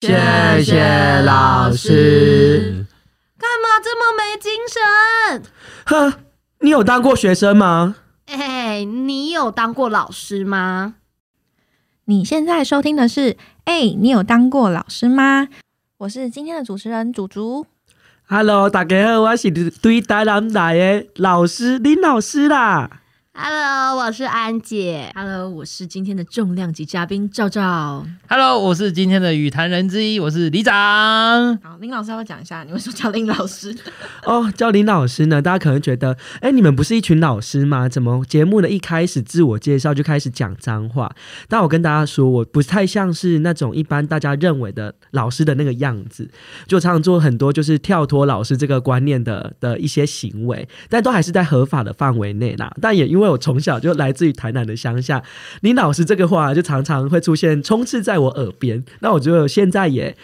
谢谢老师。干嘛这么没精神？呵，你有当过学生吗？哎，你有当过老师吗？你现在收听的是，哎，你有当过老师吗？我是今天的主持人祖祖。Hello，大家好，我是对台南大的老师林老师啦。Hello，我是安姐。Hello，我是今天的重量级嘉宾赵赵。Hello，我是今天的语坛人之一，我是李长。好，林老师要讲一下，你为什么叫林老师？哦，叫林老师呢？大家可能觉得，哎，你们不是一群老师吗？怎么节目的一开始自我介绍就开始讲脏话？但我跟大家说，我不太像是那种一般大家认为的老师的那个样子，就常常做很多就是跳脱老师这个观念的的一些行为，但都还是在合法的范围内啦。但也因为我从小就来自于台南的乡下，你老师这个话就常常会出现，充斥在我耳边。那我觉得现在也，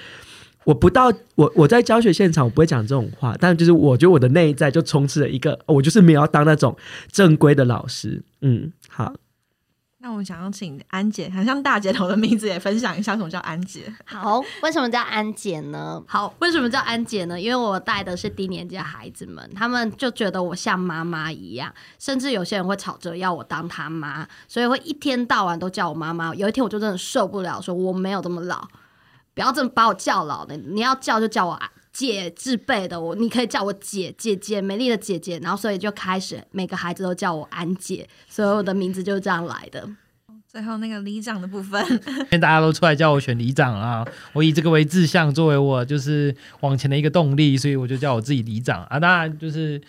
我不到我我在教学现场，我不会讲这种话，但就是我觉得我的内在就充斥了一个，我就是没有要当那种正规的老师。嗯，好。那我们想要请安姐，好像大姐头的名字，也分享一下什么叫安姐。好，为什么叫安姐呢？好，为什么叫安姐呢？因为我带的是低年级的孩子们，他们就觉得我像妈妈一样，甚至有些人会吵着要我当他妈，所以会一天到晚都叫我妈妈。有一天我就真的受不了，说我没有这么老，不要这么把我叫老的，你要叫就叫我姐字辈的，我你可以叫我姐姐姐，美丽的姐姐。然后所以就开始每个孩子都叫我安姐，所以我的名字就是这样来的。最后那个里长的部分，因为大家都出来叫我选里长啊，我以这个为志向，作为我就是往前的一个动力，所以我就叫我自己里长啊。当然就是。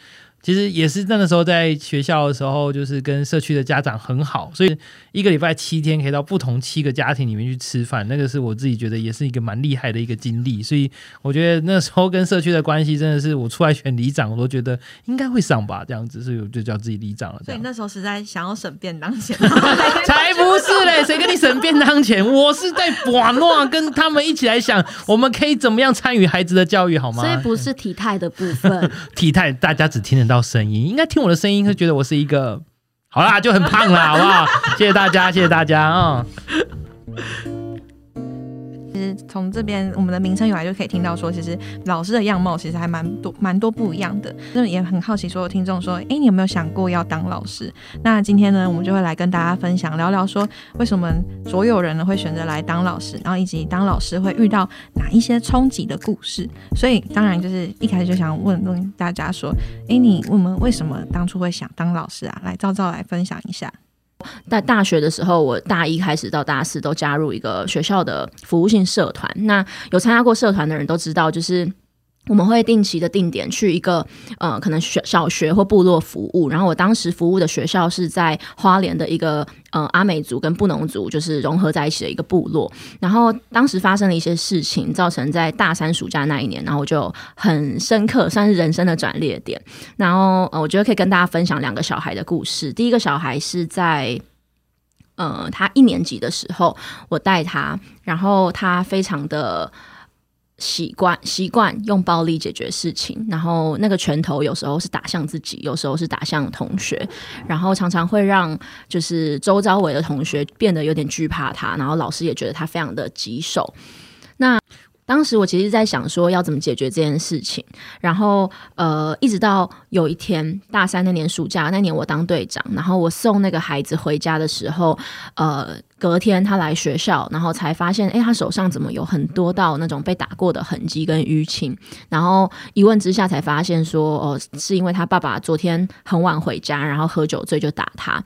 其实也是那个时候在学校的时候，就是跟社区的家长很好，所以一个礼拜七天可以到不同七个家庭里面去吃饭，那个是我自己觉得也是一个蛮厉害的一个经历。所以我觉得那时候跟社区的关系真的是我出来选里长，我都觉得应该会上吧，这样子，所以我就叫自己里长了。所以那时候实在想要省便当钱，才不是嘞！谁跟你省便当钱？我是在玩诺跟他们一起来想，我们可以怎么样参与孩子的教育，好吗？所以不是体态的部分，体态大家只听得到。声音应该听我的声音，会觉得我是一个好啦，就很胖啦，好不好？谢谢大家，谢谢大家啊。从这边我们的名称有来就可以听到说，其实老师的样貌其实还蛮多蛮多不一样的。那也很好奇，所有听众说，哎，你有没有想过要当老师？那今天呢，我们就会来跟大家分享，聊聊说为什么所有人呢会选择来当老师，然后以及当老师会遇到哪一些冲击的故事。所以当然就是一开始就想问问大家说，哎，你我们为什么当初会想当老师啊？来，照照来分享一下。在大学的时候，我大一开始到大四都加入一个学校的服务性社团。那有参加过社团的人都知道，就是我们会定期的定点去一个呃，可能学小学或部落服务。然后我当时服务的学校是在花莲的一个呃阿美族跟布农族就是融合在一起的一个部落。然后当时发生了一些事情，造成在大三暑假那一年，然后我就很深刻，算是人生的转捩点。然后呃，我觉得可以跟大家分享两个小孩的故事。第一个小孩是在。呃，他一年级的时候，我带他，然后他非常的习惯习惯用暴力解决事情，然后那个拳头有时候是打向自己，有时候是打向同学，然后常常会让就是周遭围的同学变得有点惧怕他，然后老师也觉得他非常的棘手。那当时我其实在想说要怎么解决这件事情，然后呃，一直到有一天大三那年暑假那年我当队长，然后我送那个孩子回家的时候，呃，隔天他来学校，然后才发现，哎，他手上怎么有很多道那种被打过的痕迹跟淤青，然后一问之下才发现说，哦，是因为他爸爸昨天很晚回家，然后喝酒醉就打他。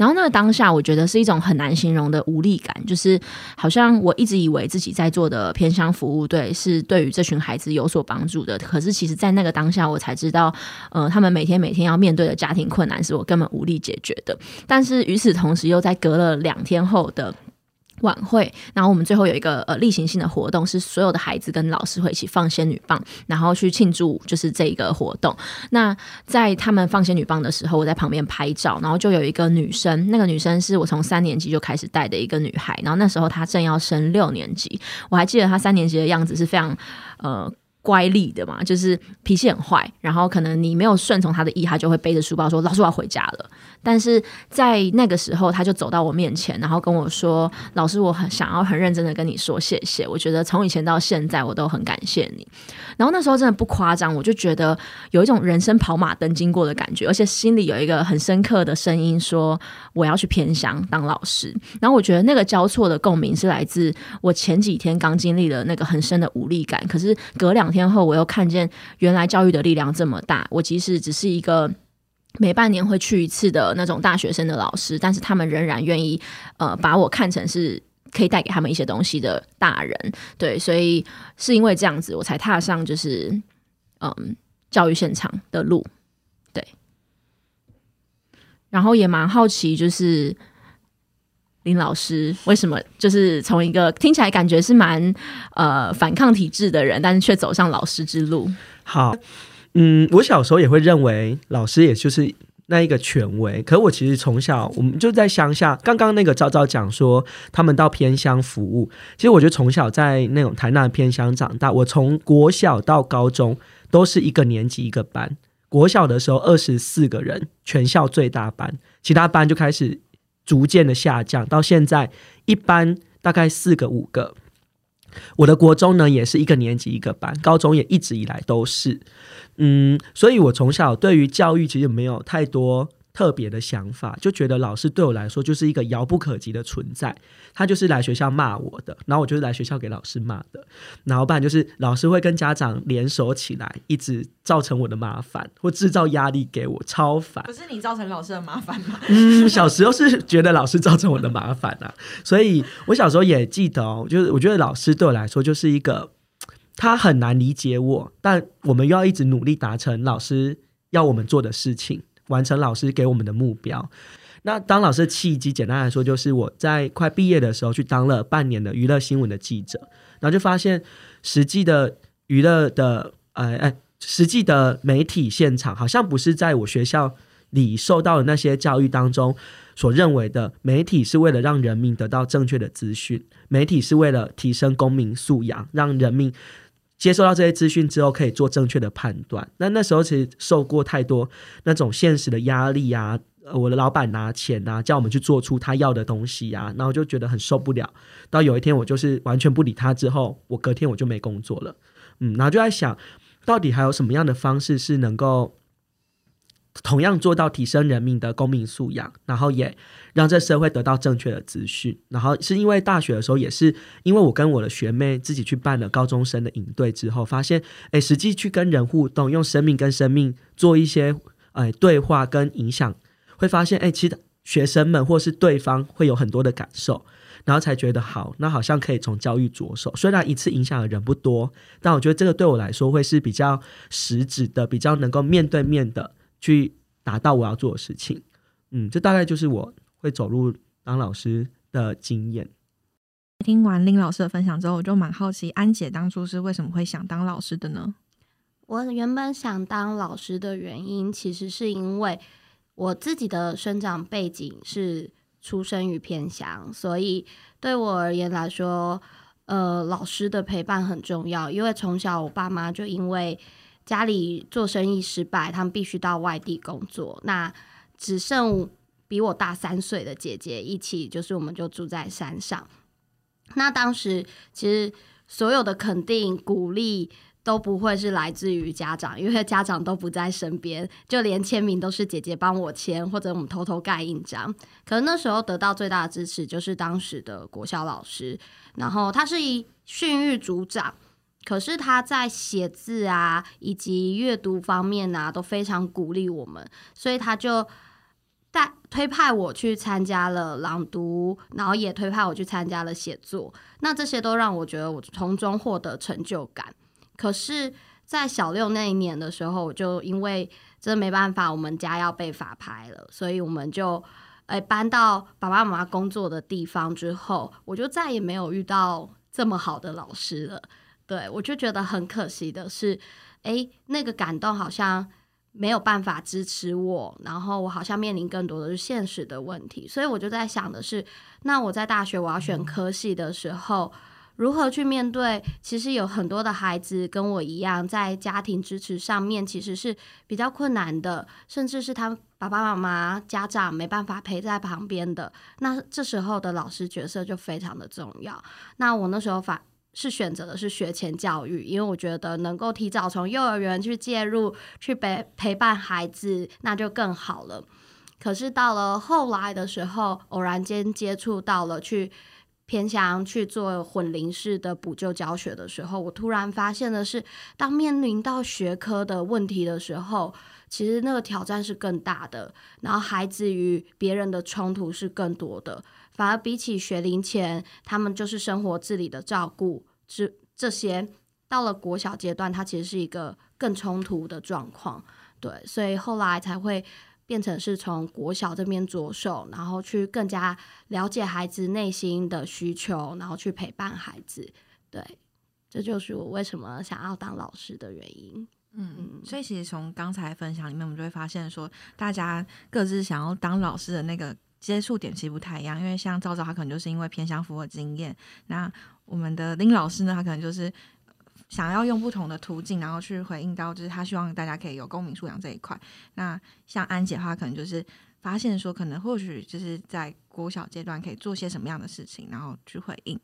然后那个当下，我觉得是一种很难形容的无力感，就是好像我一直以为自己在做的偏乡服务队是对于这群孩子有所帮助的，可是其实，在那个当下，我才知道，呃，他们每天每天要面对的家庭困难是我根本无力解决的。但是与此同时，又在隔了两天后的。晚会，然后我们最后有一个呃例行性的活动，是所有的孩子跟老师会一起放仙女棒，然后去庆祝就是这一个活动。那在他们放仙女棒的时候，我在旁边拍照，然后就有一个女生，那个女生是我从三年级就开始带的一个女孩，然后那时候她正要升六年级，我还记得她三年级的样子是非常呃。乖戾的嘛，就是脾气很坏，然后可能你没有顺从他的意，他就会背着书包说：“老师，我要回家了。”但是在那个时候，他就走到我面前，然后跟我说：“老师，我很想要很认真的跟你说谢谢。我觉得从以前到现在，我都很感谢你。”然后那时候真的不夸张，我就觉得有一种人生跑马灯经过的感觉，而且心里有一个很深刻的声音说：“我要去偏乡当老师。”然后我觉得那个交错的共鸣是来自我前几天刚经历了那个很深的无力感，可是隔两天后，我又看见原来教育的力量这么大。我即使只是一个。每半年会去一次的那种大学生的老师，但是他们仍然愿意呃把我看成是可以带给他们一些东西的大人，对，所以是因为这样子我才踏上就是嗯教育现场的路，对。然后也蛮好奇，就是林老师为什么就是从一个听起来感觉是蛮呃反抗体制的人，但是却走上老师之路。好。嗯，我小时候也会认为老师也就是那一个权威，可我其实从小我们就在乡下。刚刚那个昭昭讲说他们到偏乡服务，其实我觉得从小在那种台南偏乡长大。我从国小到高中都是一个年级一个班，国小的时候二十四个人，全校最大班，其他班就开始逐渐的下降，到现在一般大概四个五个。我的国中呢也是一个年级一个班，高中也一直以来都是。嗯，所以我从小对于教育其实没有太多特别的想法，就觉得老师对我来说就是一个遥不可及的存在。他就是来学校骂我的，然后我就是来学校给老师骂的，然后不然就是老师会跟家长联手起来，一直造成我的麻烦或制造压力给我，超烦。不是你造成老师的麻烦吗？嗯，小时候是觉得老师造成我的麻烦啊，所以我小时候也记得哦，就是我觉得老师对我来说就是一个。他很难理解我，但我们又要一直努力达成老师要我们做的事情，完成老师给我们的目标。那当老师的契机，简单来说，就是我在快毕业的时候去当了半年的娱乐新闻的记者，然后就发现实际的娱乐的，呃，哎，实际的媒体现场，好像不是在我学校里受到的那些教育当中所认为的，媒体是为了让人民得到正确的资讯，媒体是为了提升公民素养，让人民。接收到这些资讯之后，可以做正确的判断。那那时候其实受过太多那种现实的压力啊，我的老板拿钱啊，叫我们去做出他要的东西啊，然后就觉得很受不了。到有一天我就是完全不理他之后，我隔天我就没工作了。嗯，然后就在想，到底还有什么样的方式是能够。同样做到提升人民的公民素养，然后也让这社会得到正确的资讯。然后是因为大学的时候，也是因为我跟我的学妹自己去办了高中生的营队之后，发现，哎，实际去跟人互动，用生命跟生命做一些，哎，对话跟影响，会发现，哎，其实学生们或是对方会有很多的感受，然后才觉得好，那好像可以从教育着手。虽然一次影响的人不多，但我觉得这个对我来说会是比较实质的，比较能够面对面的。去达到我要做的事情，嗯，这大概就是我会走入当老师的经验。听完林老师的分享之后，我就蛮好奇，安姐当初是为什么会想当老师的呢？我原本想当老师的原因，其实是因为我自己的生长背景是出生于偏乡，所以对我而言来说，呃，老师的陪伴很重要。因为从小我爸妈就因为家里做生意失败，他们必须到外地工作。那只剩比我大三岁的姐姐一起，就是我们就住在山上。那当时其实所有的肯定、鼓励都不会是来自于家长，因为家长都不在身边，就连签名都是姐姐帮我签，或者我们偷偷盖印章。可能那时候得到最大的支持就是当时的国小老师，然后他是一训育组长。可是他在写字啊，以及阅读方面啊，都非常鼓励我们，所以他就带推派我去参加了朗读，然后也推派我去参加了写作。那这些都让我觉得我从中获得成就感。可是，在小六那一年的时候，我就因为真的没办法，我们家要被法拍了，所以我们就诶搬到爸爸妈妈工作的地方之后，我就再也没有遇到这么好的老师了。对，我就觉得很可惜的是，哎，那个感动好像没有办法支持我，然后我好像面临更多的是现实的问题，所以我就在想的是，那我在大学我要选科系的时候，如何去面对？其实有很多的孩子跟我一样，在家庭支持上面其实是比较困难的，甚至是他爸爸妈妈、家长没办法陪在旁边的。那这时候的老师角色就非常的重要。那我那时候反是选择的是学前教育，因为我觉得能够提早从幼儿园去介入，去陪陪伴孩子，那就更好了。可是到了后来的时候，偶然间接触到了去偏向去做混龄式的补救教学的时候，我突然发现的是，当面临到学科的问题的时候，其实那个挑战是更大的，然后孩子与别人的冲突是更多的，反而比起学龄前，他们就是生活自理的照顾，这这些到了国小阶段，它其实是一个更冲突的状况，对，所以后来才会。变成是从国小这边着手，然后去更加了解孩子内心的需求，然后去陪伴孩子。对，这就是我为什么想要当老师的原因。嗯，所以其实从刚才分享里面，我们就会发现说，大家各自想要当老师的那个接触点其实不太一样。因为像赵赵，他可能就是因为偏向服务经验；那我们的林老师呢，他可能就是。想要用不同的途径，然后去回应到，就是他希望大家可以有公民素养这一块。那像安姐的话，可能就是发现说，可能或许就是在国小阶段可以做些什么样的事情，然后去回应。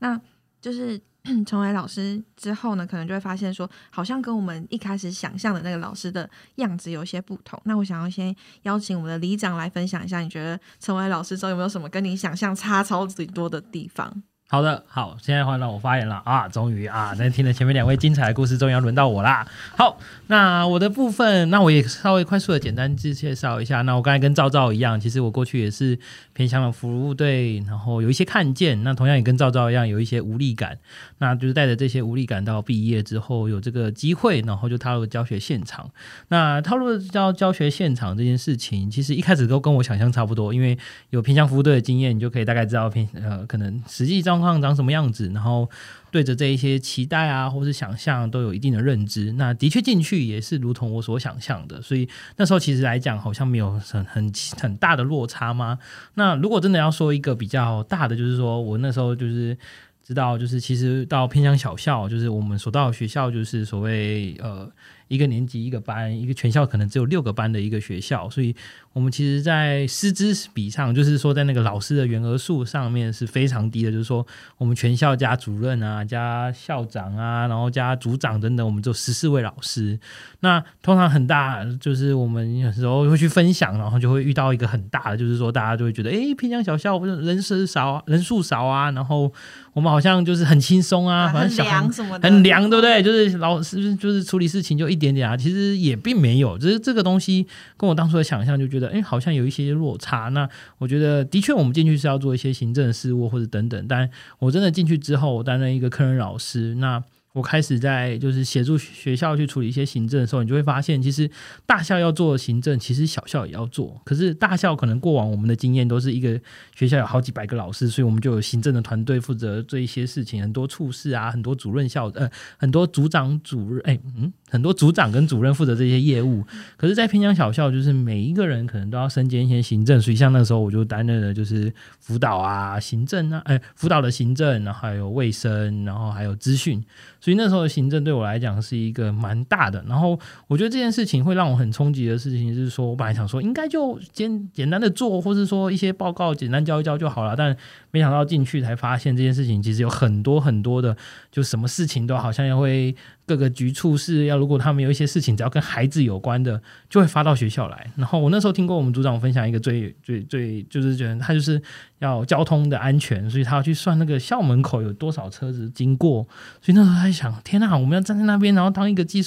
那就是 成为老师之后呢，可能就会发现说，好像跟我们一开始想象的那个老师的样子有些不同。那我想要先邀请我们的李长来分享一下，你觉得成为老师之后有没有什么跟你想象差超级多的地方？好的，好，现在换到我发言了啊！终于啊，那听了前面两位精彩的故事，终于要轮到我啦。好，那我的部分，那我也稍微快速的简单介介绍一下。那我刚才跟赵赵一样，其实我过去也是偏向了服务队，然后有一些看见，那同样也跟赵赵一样，有一些无力感。那就是带着这些无力感到毕业之后，有这个机会，然后就踏入教学现场。那踏入教教学现场这件事情，其实一开始都跟我想象差不多，因为有偏向服务队的经验，你就可以大概知道偏呃，可能实际上状况长什么样子，然后对着这一些期待啊，或是想象都有一定的认知。那的确进去也是如同我所想象的，所以那时候其实来讲，好像没有很很很大的落差吗？那如果真的要说一个比较大的，就是说我那时候就是知道，就是其实到偏向小校，就是我们所到的学校，就是所谓呃。一个年级一个班，一个全校可能只有六个班的一个学校，所以我们其实，在师资比上，就是说在那个老师的员额数上面是非常低的。就是说，我们全校加主任啊，加校长啊，然后加组长等等，我们只有十四位老师。那通常很大，就是我们有时候会去分享，然后就会遇到一个很大的，就是说大家就会觉得，哎，平江小校人是少，人数少啊，然后我们好像就是很轻松啊，反正凉什么的，很凉，对不对？就是老师就是处理事情就一。点点啊，其实也并没有，就是这个东西跟我当初的想象就觉得，哎，好像有一些落差。那我觉得，的确，我们进去是要做一些行政事务或者等等，但我真的进去之后，我担任一个客人老师，那。我开始在就是协助学校去处理一些行政的时候，你就会发现，其实大校要做行政，其实小校也要做。可是大校可能过往我们的经验都是一个学校有好几百个老师，所以我们就有行政的团队负责做一些事情，很多处事啊，很多主任校呃，很多组长主任哎嗯，很多组长跟主任负责这些业务。可是，在平江小校，就是每一个人可能都要身兼一些行政，所以像那时候我就担任了就是辅导啊、行政啊，哎，辅导的行政，然后还有卫生，然后还有资讯。所以那时候的行政对我来讲是一个蛮大的，然后我觉得这件事情会让我很冲击的事情，是说我本来想说应该就简简单的做，或是说一些报告简单交一交就好了，但没想到进去才发现这件事情其实有很多很多的，就什么事情都好像要会。各个局处是要，如果他们有一些事情，只要跟孩子有关的，就会发到学校来。然后我那时候听过我们组长分享一个最最最，就是觉得他就是要交通的安全，所以他要去算那个校门口有多少车子经过。所以那时候他想，天哪，我们要站在那边，然后当一个计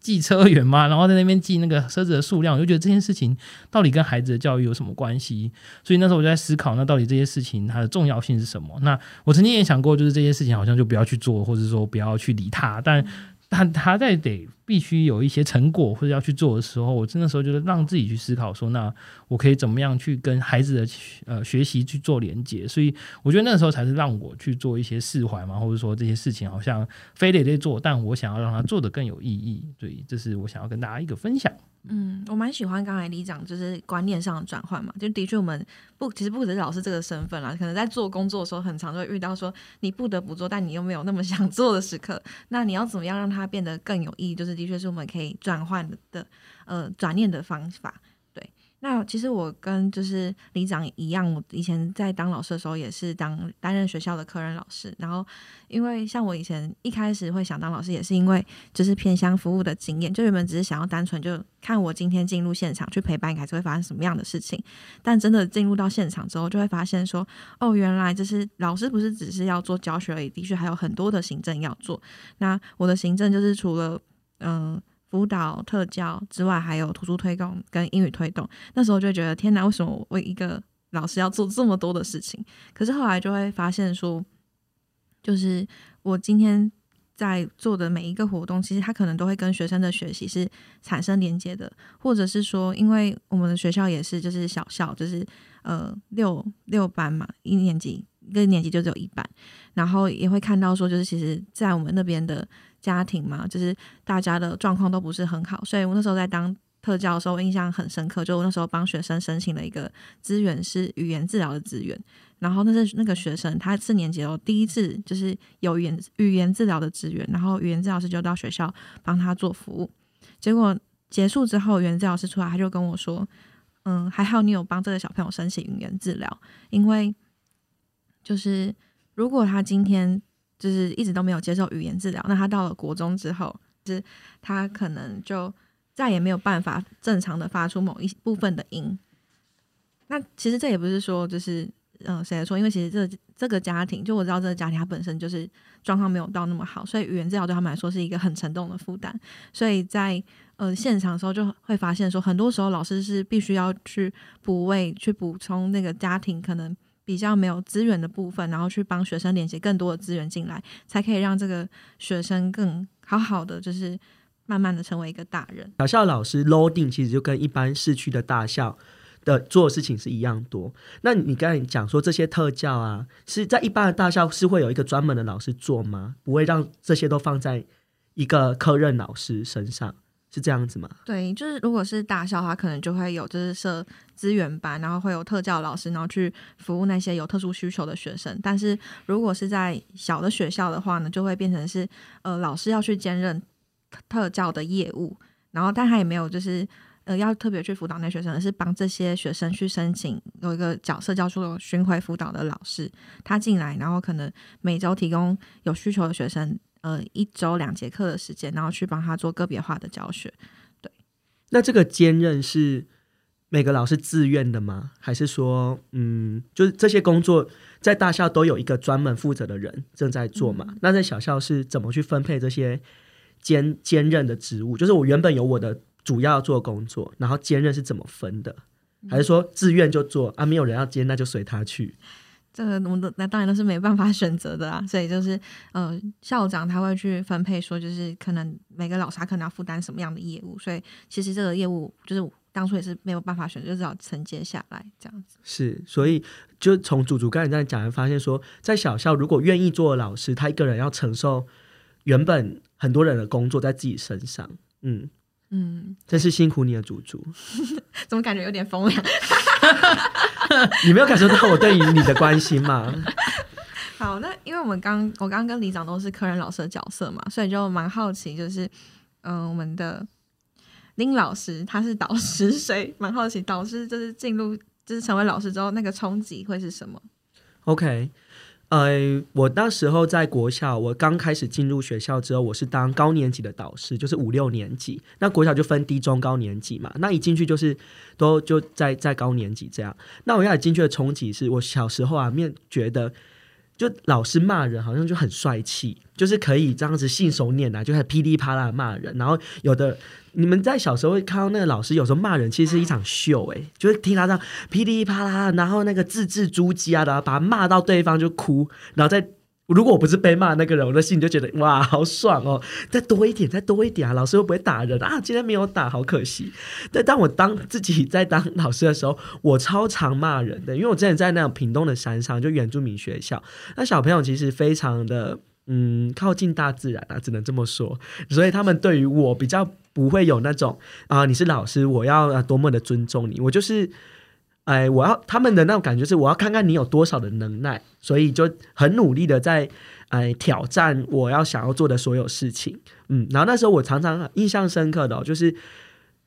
计。车员嘛，然后在那边记那个车子的数量，我就觉得这件事情到底跟孩子的教育有什么关系？所以那时候我就在思考，那到底这些事情它的重要性是什么？那我曾经也想过，就是这些事情好像就不要去做，或者说不要去理他，但。他他在得必须有一些成果或者要去做的时候，我真的时候就是让自己去思考说，那我可以怎么样去跟孩子的呃学习去做连接？所以我觉得那个时候才是让我去做一些释怀嘛，或者说这些事情好像非得得做，但我想要让他做的更有意义。对，这是我想要跟大家一个分享。嗯，我蛮喜欢刚才你讲就是观念上的转换嘛，就的确我们不，其实不只是老师这个身份啦，可能在做工作的时候，很常会遇到说你不得不做，但你又没有那么想做的时刻，那你要怎么样让它变得更有意义？就是的确是我们可以转换的，呃，转念的方法。那其实我跟就是李长一样，我以前在当老师的时候也是当担任学校的科任老师。然后，因为像我以前一开始会想当老师，也是因为就是偏向服务的经验，就原本只是想要单纯就看我今天进入现场去陪伴孩子会发生什么样的事情。但真的进入到现场之后，就会发现说，哦，原来就是老师不是只是要做教学而已，的确还有很多的行政要做。那我的行政就是除了嗯。辅导特教之外，还有图书推广跟英语推动。那时候就觉得天哪，为什么我一个老师要做这么多的事情？可是后来就会发现说，就是我今天在做的每一个活动，其实它可能都会跟学生的学习是产生连接的，或者是说，因为我们的学校也是就是小校，就是呃六六班嘛，一年级一个年级就只有一班，然后也会看到说，就是其实在我们那边的。家庭嘛，就是大家的状况都不是很好，所以我那时候在当特教的时候，印象很深刻。就我那时候帮学生申请了一个资源，是语言治疗的资源。然后那是那个学生，他四年级哦，第一次就是有语言语言治疗的资源，然后语言治疗师就到学校帮他做服务。结果结束之后，语言治疗师出来，他就跟我说：“嗯，还好你有帮这个小朋友申请语言治疗，因为就是如果他今天。”就是一直都没有接受语言治疗，那他到了国中之后，就是他可能就再也没有办法正常的发出某一部分的音。那其实这也不是说就是嗯谁的错，因为其实这这个家庭，就我知道这个家庭他本身就是状况没有到那么好，所以语言治疗对他们来说是一个很沉重的负担。所以在呃现场的时候就会发现说，很多时候老师是必须要去补位，去补充那个家庭可能。比较没有资源的部分，然后去帮学生连接更多的资源进来，才可以让这个学生更好好的，就是慢慢的成为一个大人。小校老师 loading 其实就跟一般市区的大校的做的事情是一样多。那你刚才讲说这些特教啊，是在一般的大校是会有一个专门的老师做吗？不会让这些都放在一个科任老师身上？是这样子吗？对，就是如果是大校的话，可能就会有就是设资源班，然后会有特教老师，然后去服务那些有特殊需求的学生。但是如果是在小的学校的话呢，就会变成是呃老师要去兼任特教的业务，然后但他也没有就是呃要特别去辅导那学生，而是帮这些学生去申请有一个角色叫做巡回辅导的老师，他进来，然后可能每周提供有需求的学生。呃，一周两节课的时间，然后去帮他做个别化的教学。对，那这个兼任是每个老师自愿的吗？还是说，嗯，就是这些工作在大校都有一个专门负责的人正在做嘛？那在小校是怎么去分配这些兼兼任的职务？就是我原本有我的主要做工作，然后兼任是怎么分的？还是说自愿就做啊？没有人要兼，那就随他去。这个我们都那当然都是没办法选择的啊，所以就是呃校长他会去分配，说就是可能每个老师可能要负担什么样的业务，所以其实这个业务就是当初也是没有办法选择，就只好承接下来这样子。是，所以就从祖祖刚才这样讲，发现说在小校如果愿意做老师，他一个人要承受原本很多人的工作在自己身上，嗯。嗯，真是辛苦你了祖祖，怎么感觉有点风凉？你没有感受到我对于你的关心吗？好，那因为我们刚我刚刚跟李长都是客人老师的角色嘛，所以就蛮好奇，就是嗯，我们的林老师他是导师，所以蛮好奇导师就是进入就是成为老师之后那个冲击会是什么？OK。呃，我那时候在国小，我刚开始进入学校之后，我是当高年级的导师，就是五六年级。那国小就分低、中、高年级嘛。那一进去就是都就在在高年级这样。那我一开始进去的冲击是我小时候啊，面觉得。就老师骂人好像就很帅气，就是可以这样子信手拈来，就很噼里啪啦骂人。然后有的你们在小时候会看到那个老师有时候骂人，其实是一场秀，哎，就是听他这样噼里啪啦，然后那个字字珠玑啊然后，把他骂到对方就哭，然后再。如果我不是被骂那个人，我的心里就觉得哇，好爽哦！再多一点，再多一点啊！老师会不会打人啊？今天没有打，好可惜。但当我当自己在当老师的时候，我超常骂人的，因为我之前在那种屏东的山上，就原住民学校，那小朋友其实非常的嗯靠近大自然啊，只能这么说。所以他们对于我比较不会有那种啊，你是老师，我要多么的尊重你。我就是，哎，我要他们的那种感觉是，我要看看你有多少的能耐，所以就很努力的在哎挑战我要想要做的所有事情。嗯，然后那时候我常常印象深刻的，就是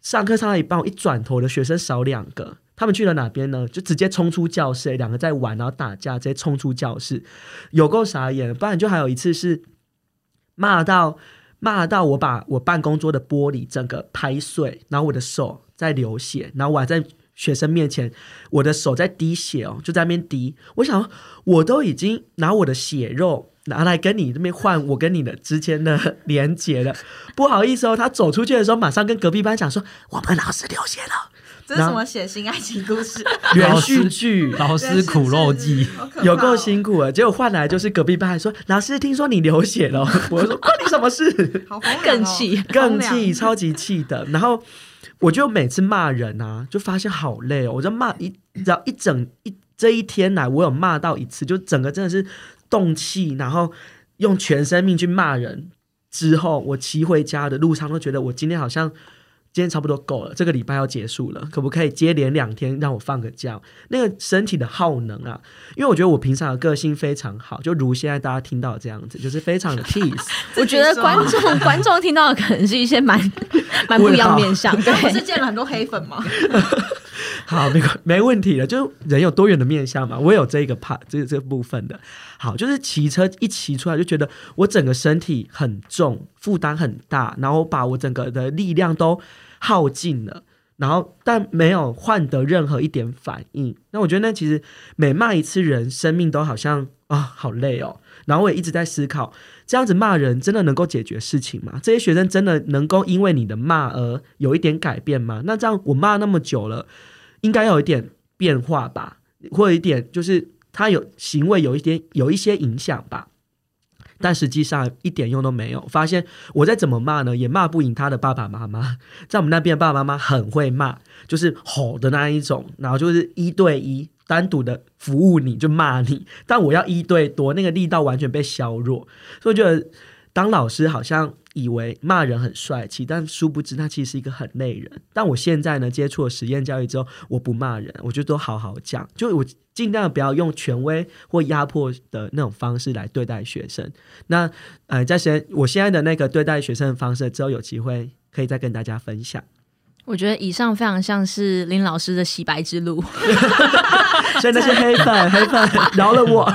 上课上到一半，我一转头的学生少两个。他们去了哪边呢？就直接冲出教室，两个在玩，然后打架，直接冲出教室，有够傻眼。不然就还有一次是骂到骂到我把我办公桌的玻璃整个拍碎，然后我的手在流血，然后我还在学生面前，我的手在滴血哦，就在那边滴。我想我都已经拿我的血肉拿来跟你这边换我跟你的之间的连接了，不好意思哦。他走出去的时候，马上跟隔壁班讲说，我们老师流血了。这是什么血腥爱情故事？连续剧《老师苦肉计》有够辛苦了，结果换来就是隔壁班还说：“老师，听说你流血了。”我说：“关你什么事？” 更气，更气，超级气的。然后我就每次骂人啊，就发现好累哦。我就骂一，只要一整一这一天来，我有骂到一次，就整个真的是动气，然后用全生命去骂人。之后我骑回家的路上都觉得我今天好像。今天差不多够了，这个礼拜要结束了，可不可以接连两天让我放个假？那个身体的耗能啊，因为我觉得我平常的个性非常好，就如现在大家听到这样子，就是非常的 peace。我觉得观众观众听到的可能是一些蛮 蛮不一样面相，对，是见了很多黑粉吗？好，没没问题的，就是人有多远的面相嘛，我有这个 part 这这部分的。好，就是骑车一骑出来就觉得我整个身体很重，负担很大，然后把我整个的力量都。耗尽了，然后但没有换得任何一点反应。那我觉得那其实每骂一次人，生命都好像啊好累哦。然后我也一直在思考，这样子骂人真的能够解决事情吗？这些学生真的能够因为你的骂而有一点改变吗？那这样我骂那么久了，应该有一点变化吧，或者一点就是他有行为有一点有一些影响吧。但实际上一点用都没有。发现我再怎么骂呢，也骂不赢他的爸爸妈妈。在我们那边，爸爸妈妈很会骂，就是吼的那一种，然后就是一对一单独的服务你就骂你。但我要一对多，那个力道完全被削弱。所以我觉得当老师好像。以为骂人很帅气，但殊不知他其实是一个很累人。但我现在呢，接触了实验教育之后，我不骂人，我就都好好讲，就我尽量不要用权威或压迫的那种方式来对待学生。那呃，在实我现在的那个对待学生的方式，之后有机会可以再跟大家分享。我觉得以上非常像是林老师的洗白之路，所以那些黑粉黑粉饶了我。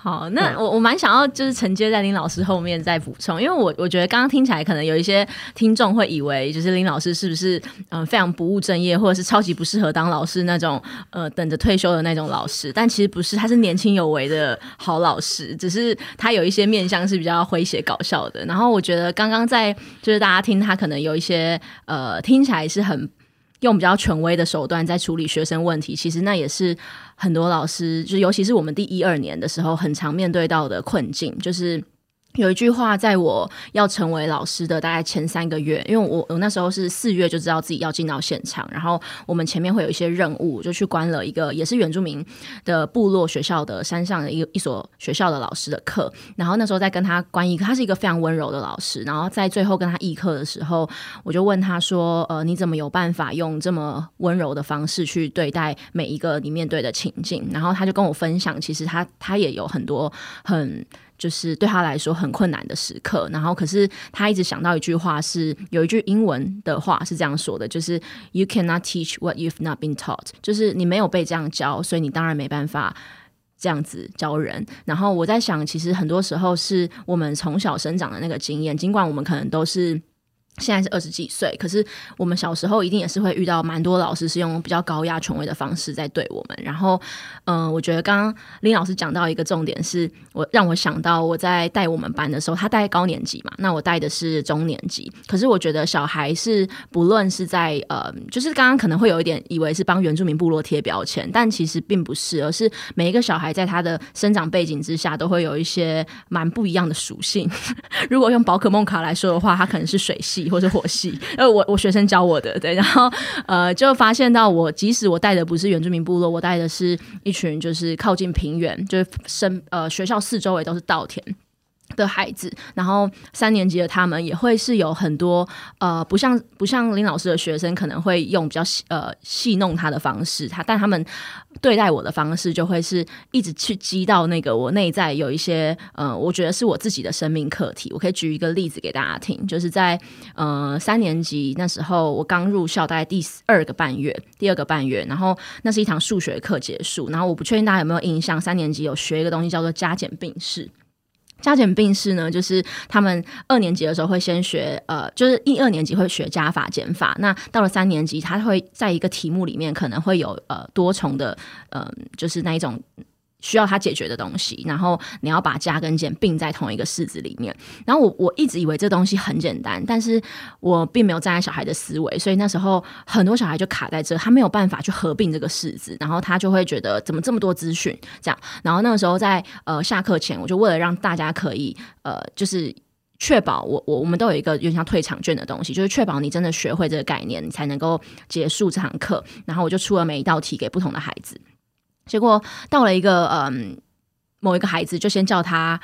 好，那我我蛮想要就是承接在林老师后面再补充，因为我我觉得刚刚听起来可能有一些听众会以为就是林老师是不是嗯非常不务正业，或者是超级不适合当老师那种呃等着退休的那种老师，但其实不是，他是年轻有为的好老师，只是他有一些面相是比较诙谐搞笑的。然后我觉得刚刚在就是大家听他可能有一些呃听起来是很。用比较权威的手段在处理学生问题，其实那也是很多老师，就尤其是我们第一二年的时候，很常面对到的困境，就是。有一句话，在我要成为老师的大概前三个月，因为我我那时候是四月就知道自己要进到现场，然后我们前面会有一些任务，就去关了一个也是原住民的部落学校的山上的一一所学校的老师的课，然后那时候在跟他关一课，他是一个非常温柔的老师，然后在最后跟他议课的时候，我就问他说：“呃，你怎么有办法用这么温柔的方式去对待每一个你面对的情境？”然后他就跟我分享，其实他他也有很多很。就是对他来说很困难的时刻，然后可是他一直想到一句话，是有一句英文的话是这样说的，就是 “You cannot teach what you've not been taught”，就是你没有被这样教，所以你当然没办法这样子教人。然后我在想，其实很多时候是我们从小生长的那个经验，尽管我们可能都是。现在是二十几岁，可是我们小时候一定也是会遇到蛮多老师是用比较高压权威的方式在对我们。然后，嗯，我觉得刚刚林老师讲到一个重点，是我让我想到我在带我们班的时候，他带高年级嘛，那我带的是中年级。可是我觉得小孩是不论是在呃，就是刚刚可能会有一点以为是帮原住民部落贴标签，但其实并不是，而是每一个小孩在他的生长背景之下都会有一些蛮不一样的属性。如果用宝可梦卡来说的话，他可能是水系。或者火系，呃，我我学生教我的，对，然后呃，就发现到我即使我带的不是原住民部落，我带的是一群就是靠近平原，就是身呃学校四周围都是稻田。的孩子，然后三年级的他们也会是有很多呃，不像不像林老师的学生，可能会用比较呃戏弄他的方式，他但他们对待我的方式就会是一直去激到那个我内在有一些呃，我觉得是我自己的生命课题。我可以举一个例子给大家听，就是在呃三年级那时候，我刚入校大概第二个半月，第二个半月，然后那是一堂数学课结束，然后我不确定大家有没有印象，三年级有学一个东西叫做加减并式。加减并式呢，就是他们二年级的时候会先学，呃，就是一二年级会学加法减法。那到了三年级，他会在一个题目里面可能会有呃多重的，嗯，就是那一种。需要他解决的东西，然后你要把加跟减并在同一个式子里面。然后我我一直以为这东西很简单，但是我并没有站在小孩的思维，所以那时候很多小孩就卡在这，他没有办法去合并这个式子，然后他就会觉得怎么这么多资讯这样。然后那个时候在呃下课前，我就为了让大家可以呃就是确保我我我们都有一个有点像退场券的东西，就是确保你真的学会这个概念，你才能够结束这堂课。然后我就出了每一道题给不同的孩子。结果到了一个嗯，某一个孩子就先叫他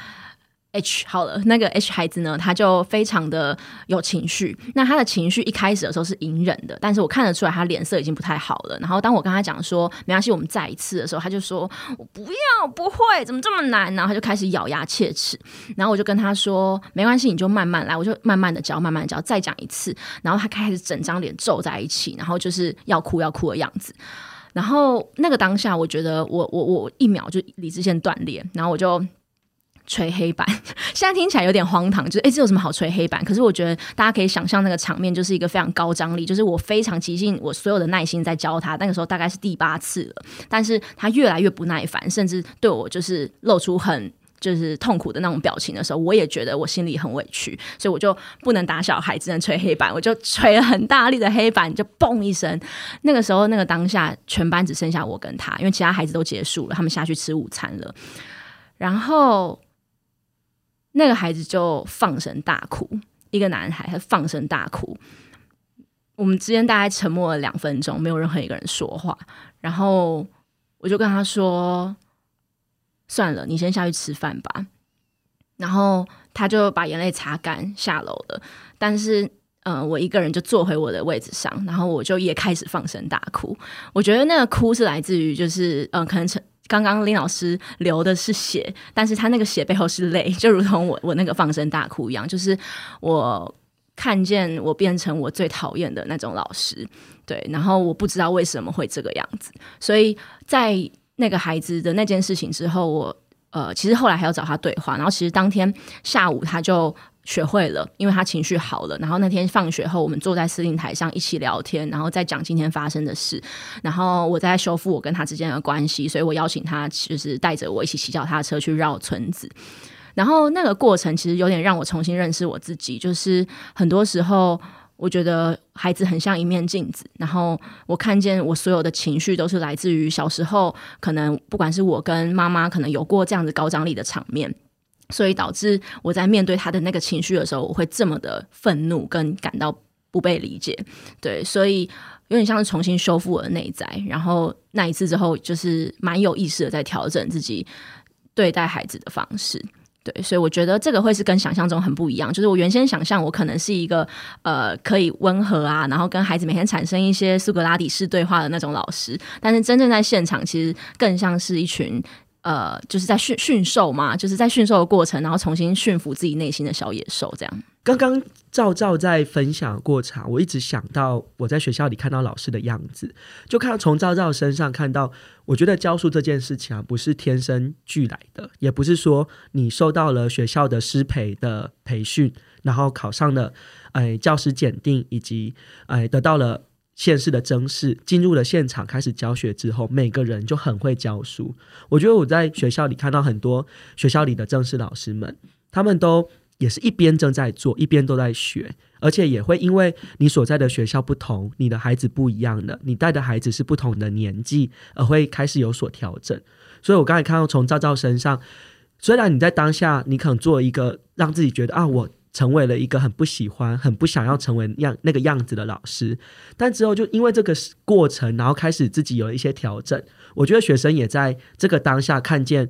H 好了。那个 H 孩子呢，他就非常的有情绪。那他的情绪一开始的时候是隐忍的，但是我看得出来他脸色已经不太好了。然后当我跟他讲说没关系，我们再一次的时候，他就说我不要，不会，怎么这么难？然后他就开始咬牙切齿。然后我就跟他说没关系，你就慢慢来，我就慢慢的教，慢慢教，再讲一次。然后他开始整张脸皱在一起，然后就是要哭要哭的样子。然后那个当下，我觉得我我我一秒就理智线断裂，然后我就捶黑板。现在听起来有点荒唐，就是哎，这有什么好捶黑板？可是我觉得大家可以想象那个场面，就是一个非常高张力，就是我非常极尽，我所有的耐心在教他。那个时候大概是第八次了，但是他越来越不耐烦，甚至对我就是露出很。就是痛苦的那种表情的时候，我也觉得我心里很委屈，所以我就不能打小孩，只能捶黑板。我就捶了很大力的黑板，就嘣一声。那个时候，那个当下，全班只剩下我跟他，因为其他孩子都结束了，他们下去吃午餐了。然后，那个孩子就放声大哭，一个男孩，他放声大哭。我们之间大概沉默了两分钟，没有任何一个人说话。然后，我就跟他说。算了，你先下去吃饭吧。然后他就把眼泪擦干，下楼了。但是，嗯，我一个人就坐回我的位置上，然后我就也开始放声大哭。我觉得那个哭是来自于，就是嗯，可能刚刚林老师流的是血，但是他那个血背后是泪，就如同我我那个放声大哭一样。就是我看见我变成我最讨厌的那种老师，对。然后我不知道为什么会这个样子，所以在。那个孩子的那件事情之后，我呃，其实后来还要找他对话。然后其实当天下午他就学会了，因为他情绪好了。然后那天放学后，我们坐在司令台上一起聊天，然后再讲今天发生的事。然后我在修复我跟他之间的关系，所以我邀请他，就是带着我一起骑脚踏车去绕村子。然后那个过程其实有点让我重新认识我自己，就是很多时候。我觉得孩子很像一面镜子，然后我看见我所有的情绪都是来自于小时候，可能不管是我跟妈妈可能有过这样子高张力的场面，所以导致我在面对他的那个情绪的时候，我会这么的愤怒跟感到不被理解。对，所以有点像是重新修复我的内在，然后那一次之后，就是蛮有意识的在调整自己对待孩子的方式。对，所以我觉得这个会是跟想象中很不一样。就是我原先想象我可能是一个呃可以温和啊，然后跟孩子每天产生一些苏格拉底式对话的那种老师，但是真正在现场，其实更像是一群呃，就是在驯驯兽嘛，就是在驯兽的过程，然后重新驯服自己内心的小野兽这样。刚刚赵赵在分享过程，我一直想到我在学校里看到老师的样子，就看从赵赵身上看到，我觉得教书这件事情啊，不是天生俱来的，也不是说你受到了学校的师培的培训，然后考上了哎教师检定，以及哎得到了县市的征试，进入了现场开始教学之后，每个人就很会教书。我觉得我在学校里看到很多学校里的正式老师们，他们都。也是一边正在做，一边都在学，而且也会因为你所在的学校不同，你的孩子不一样的，你带的孩子是不同的年纪，而会开始有所调整。所以我刚才看到从赵赵身上，虽然你在当下你可能做一个让自己觉得啊，我成为了一个很不喜欢、很不想要成为样那个样子的老师。但之后就因为这个过程，然后开始自己有一些调整。我觉得学生也在这个当下看见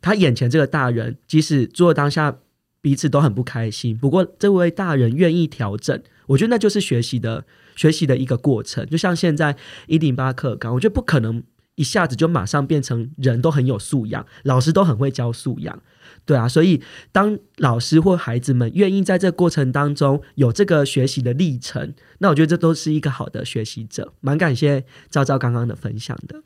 他眼前这个大人，即使做当下彼此都很不开心，不过这位大人愿意调整，我觉得那就是学习的学习的一个过程。就像现在一零八课纲，我觉得不可能一下子就马上变成人都很有素养，老师都很会教素养。对啊，所以当老师或孩子们愿意在这过程当中有这个学习的历程，那我觉得这都是一个好的学习者。蛮感谢昭昭刚刚的分享的。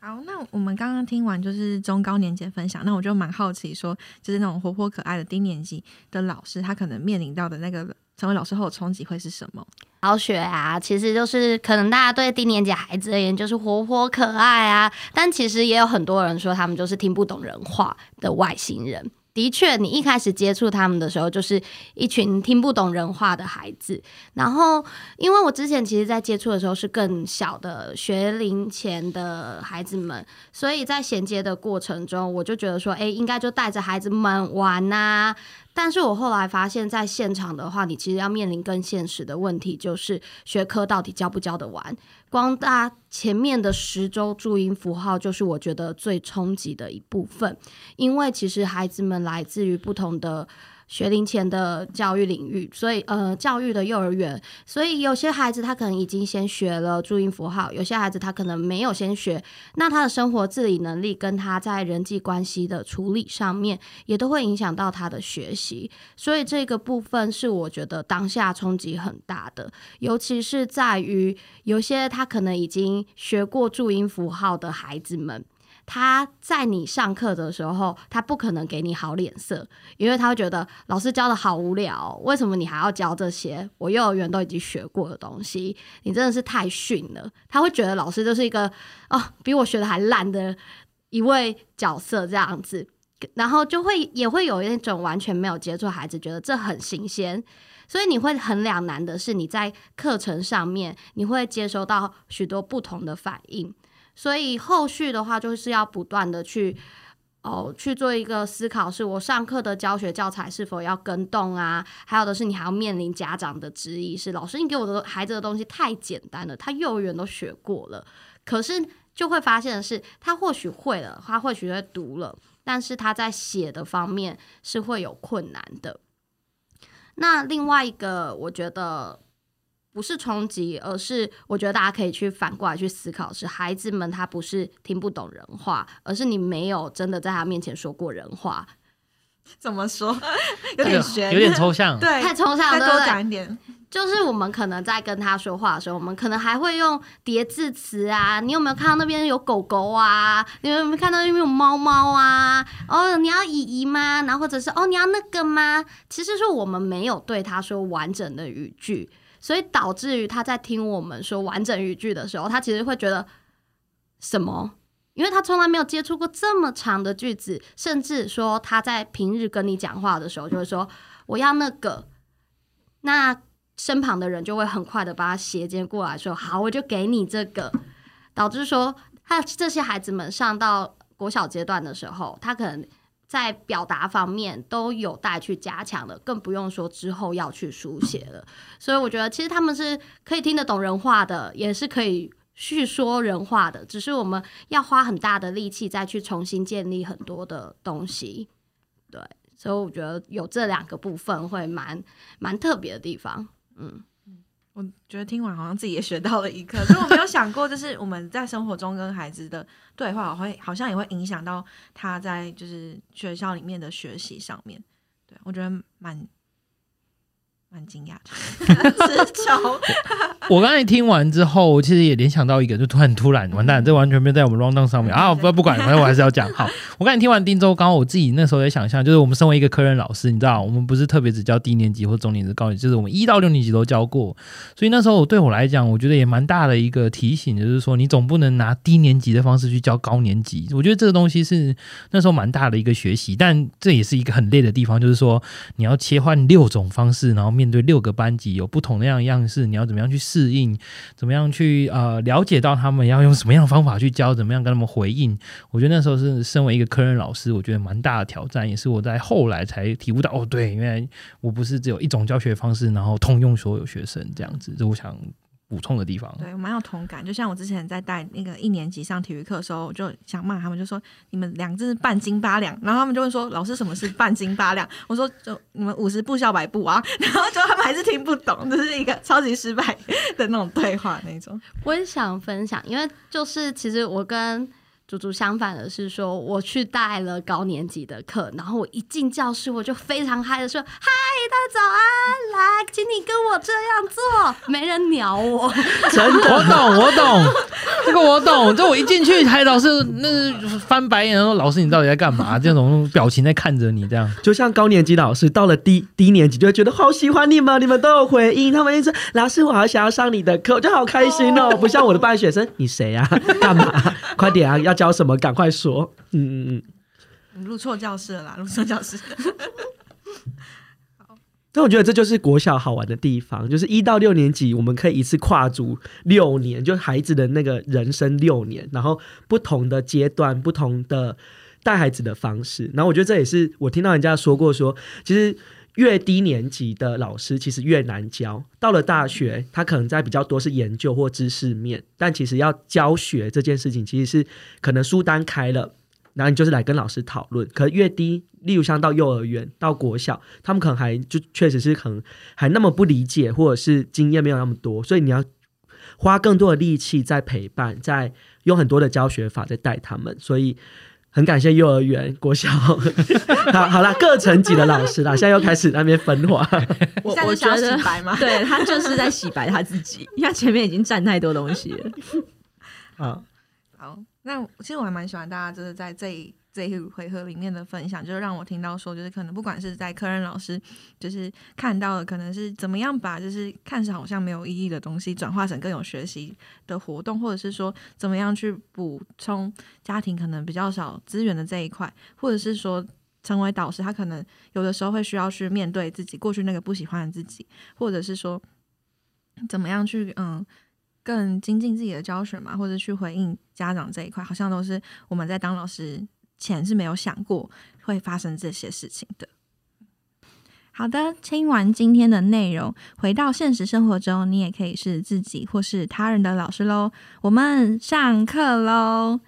好，那我们刚刚听完就是中高年级分享，那我就蛮好奇，说就是那种活泼可爱的低年级的老师，他可能面临到的那个成为老师后的冲击会是什么？好学啊，其实就是可能大家对低年级孩子而言就是活泼可爱啊，但其实也有很多人说他们就是听不懂人话的外星人。的确，你一开始接触他们的时候，就是一群听不懂人话的孩子。然后，因为我之前其实，在接触的时候是更小的学龄前的孩子们，所以在衔接的过程中，我就觉得说，哎，应该就带着孩子们玩呐。但是我后来发现，在现场的话，你其实要面临更现实的问题，就是学科到底教不教得完。光大前面的十周注音符号，就是我觉得最冲击的一部分，因为其实孩子们来自于不同的。学龄前的教育领域，所以呃，教育的幼儿园，所以有些孩子他可能已经先学了注音符号，有些孩子他可能没有先学，那他的生活自理能力跟他在人际关系的处理上面，也都会影响到他的学习，所以这个部分是我觉得当下冲击很大的，尤其是在于有些他可能已经学过注音符号的孩子们。他在你上课的时候，他不可能给你好脸色，因为他会觉得老师教的好无聊，为什么你还要教这些？我幼儿园都已经学过的东西，你真的是太逊了。他会觉得老师就是一个哦，比我学的还烂的一位角色这样子，然后就会也会有一种完全没有接触孩子，觉得这很新鲜，所以你会很两难的是，你在课程上面你会接收到许多不同的反应。所以后续的话，就是要不断的去哦去做一个思考，是我上课的教学教材是否要跟动啊？还有的是你还要面临家长的质疑，是老师你给我的孩子的东西太简单了，他幼儿园都学过了，可是就会发现的是，他或许会了，他或许会读了，但是他在写的方面是会有困难的。那另外一个，我觉得。不是冲击，而是我觉得大家可以去反过来去思考：是孩子们他不是听不懂人话，而是你没有真的在他面前说过人话。怎么说？有点悬，有点抽象，对，太抽象了。多讲一点，就是我们可能在跟他说话的时候，我们可能还会用叠字词啊。你有没有看到那边有狗狗啊？你有没有看到那边有猫猫啊？哦，你要姨姨吗？然后或者是哦，你要那个吗？其实是我们没有对他说完整的语句。所以导致于他在听我们说完整语句的时候，他其实会觉得什么？因为他从来没有接触过这么长的句子，甚至说他在平日跟你讲话的时候，就会说我要那个，那身旁的人就会很快的把他斜接过来说好，我就给你这个。导致说他这些孩子们上到国小阶段的时候，他可能。在表达方面都有待去加强的，更不用说之后要去书写了。所以我觉得，其实他们是可以听得懂人话的，也是可以叙说人话的，只是我们要花很大的力气再去重新建立很多的东西。对，所以我觉得有这两个部分会蛮蛮特别的地方。嗯。我觉得听完好像自己也学到了一课，所以我没有想过，就是我们在生活中跟孩子的对话，会好像也会影响到他在就是学校里面的学习上面。对我觉得蛮。蛮惊讶的，词穷。我刚才听完之后，我其实也联想到一个，就突然突然完蛋，这完全没有在我们 round down 上面啊！不不管，反正我还是要讲。好，我刚才听完丁州，刚刚我自己那时候也想象，就是我们身为一个科任老师，你知道，我们不是特别只教低年级或中年级、高年级，就是我们一到六年级都教过。所以那时候我对我来讲，我觉得也蛮大的一个提醒，就是说你总不能拿低年级的方式去教高年级。我觉得这个东西是那时候蛮大的一个学习，但这也是一个很累的地方，就是说你要切换六种方式，然后。面对六个班级有不同的样样式，你要怎么样去适应，怎么样去呃了解到他们要用什么样的方法去教，怎么样跟他们回应。我觉得那时候是身为一个科任老师，我觉得蛮大的挑战，也是我在后来才体悟到，哦，对，因为我不是只有一种教学方式，然后通用所有学生这样子，就我想。补充的地方，对我蛮有同感。就像我之前在带那个一年级上体育课的时候，我就想骂他们，就说你们两只是半斤八两。然后他们就会说：“老师，什么是半斤八两？” 我说：“就你们五十步笑百步啊。”然后就他们还是听不懂，这是一个超级失败的那种对话那种。我也想分享，因为就是其实我跟。足足相反的是，说我去带了高年级的课，然后我一进教室，我就非常嗨的说：“嗨，大家早安！来，请你跟我这样做。”没人鸟我，真的，我懂，我懂，这个我懂。就我一进去，还老师那翻白眼说：“老师，你到底在干嘛？”这种表情在看着你，这样就像高年级老师到了低低年级，就会觉得好喜欢你们，你们都有回应，他们一直老师，我好想要上你的课，我就好开心哦。不像我的班学生，你谁呀？干嘛？快点啊，要。教什么？赶快说！嗯嗯嗯，录错教室了啦，录错教室。好，那我觉得这就是国小好玩的地方，就是一到六年级，我们可以一次跨足六年，就孩子的那个人生六年，然后不同的阶段，不同的带孩子的方式。然后我觉得这也是我听到人家说过，说其实。越低年级的老师其实越难教，到了大学，他可能在比较多是研究或知识面，但其实要教学这件事情，其实是可能书单开了，然后你就是来跟老师讨论。可越低，例如像到幼儿园、到国小，他们可能还就确实是可能还那么不理解，或者是经验没有那么多，所以你要花更多的力气在陪伴，在用很多的教学法在带他们，所以。很感谢幼儿园、国小，好好了，各层级的老师啦，现在又开始那边分化。我我觉得，对他就是在洗白他自己，因为前面已经占太多东西了。好，好，那其实我还蛮喜欢大家就是在这一。这一回合里面的分享，就是让我听到说，就是可能不管是在科任老师，就是看到了可能是怎么样把就是看似好像没有意义的东西，转化成更有学习的活动，或者是说怎么样去补充家庭可能比较少资源的这一块，或者是说成为导师，他可能有的时候会需要去面对自己过去那个不喜欢的自己，或者是说怎么样去嗯更精进自己的教学嘛，或者去回应家长这一块，好像都是我们在当老师。前是没有想过会发生这些事情的。好的，听完今天的内容，回到现实生活中，你也可以是自己或是他人的老师喽。我们上课喽！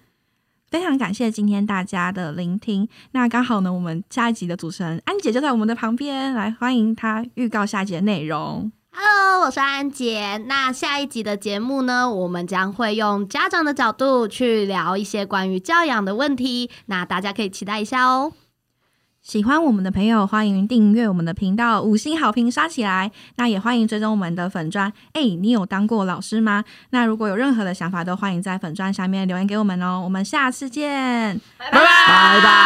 非常感谢今天大家的聆听。那刚好呢，我们下一集的主持人安姐就在我们的旁边，来欢迎她预告下一集的内容。Hello，我是安杰。那下一集的节目呢，我们将会用家长的角度去聊一些关于教养的问题。那大家可以期待一下哦。喜欢我们的朋友，欢迎订阅我们的频道，五星好评刷起来。那也欢迎追踪我们的粉砖。哎，你有当过老师吗？那如果有任何的想法，都欢迎在粉砖下面留言给我们哦。我们下次见，拜拜拜拜。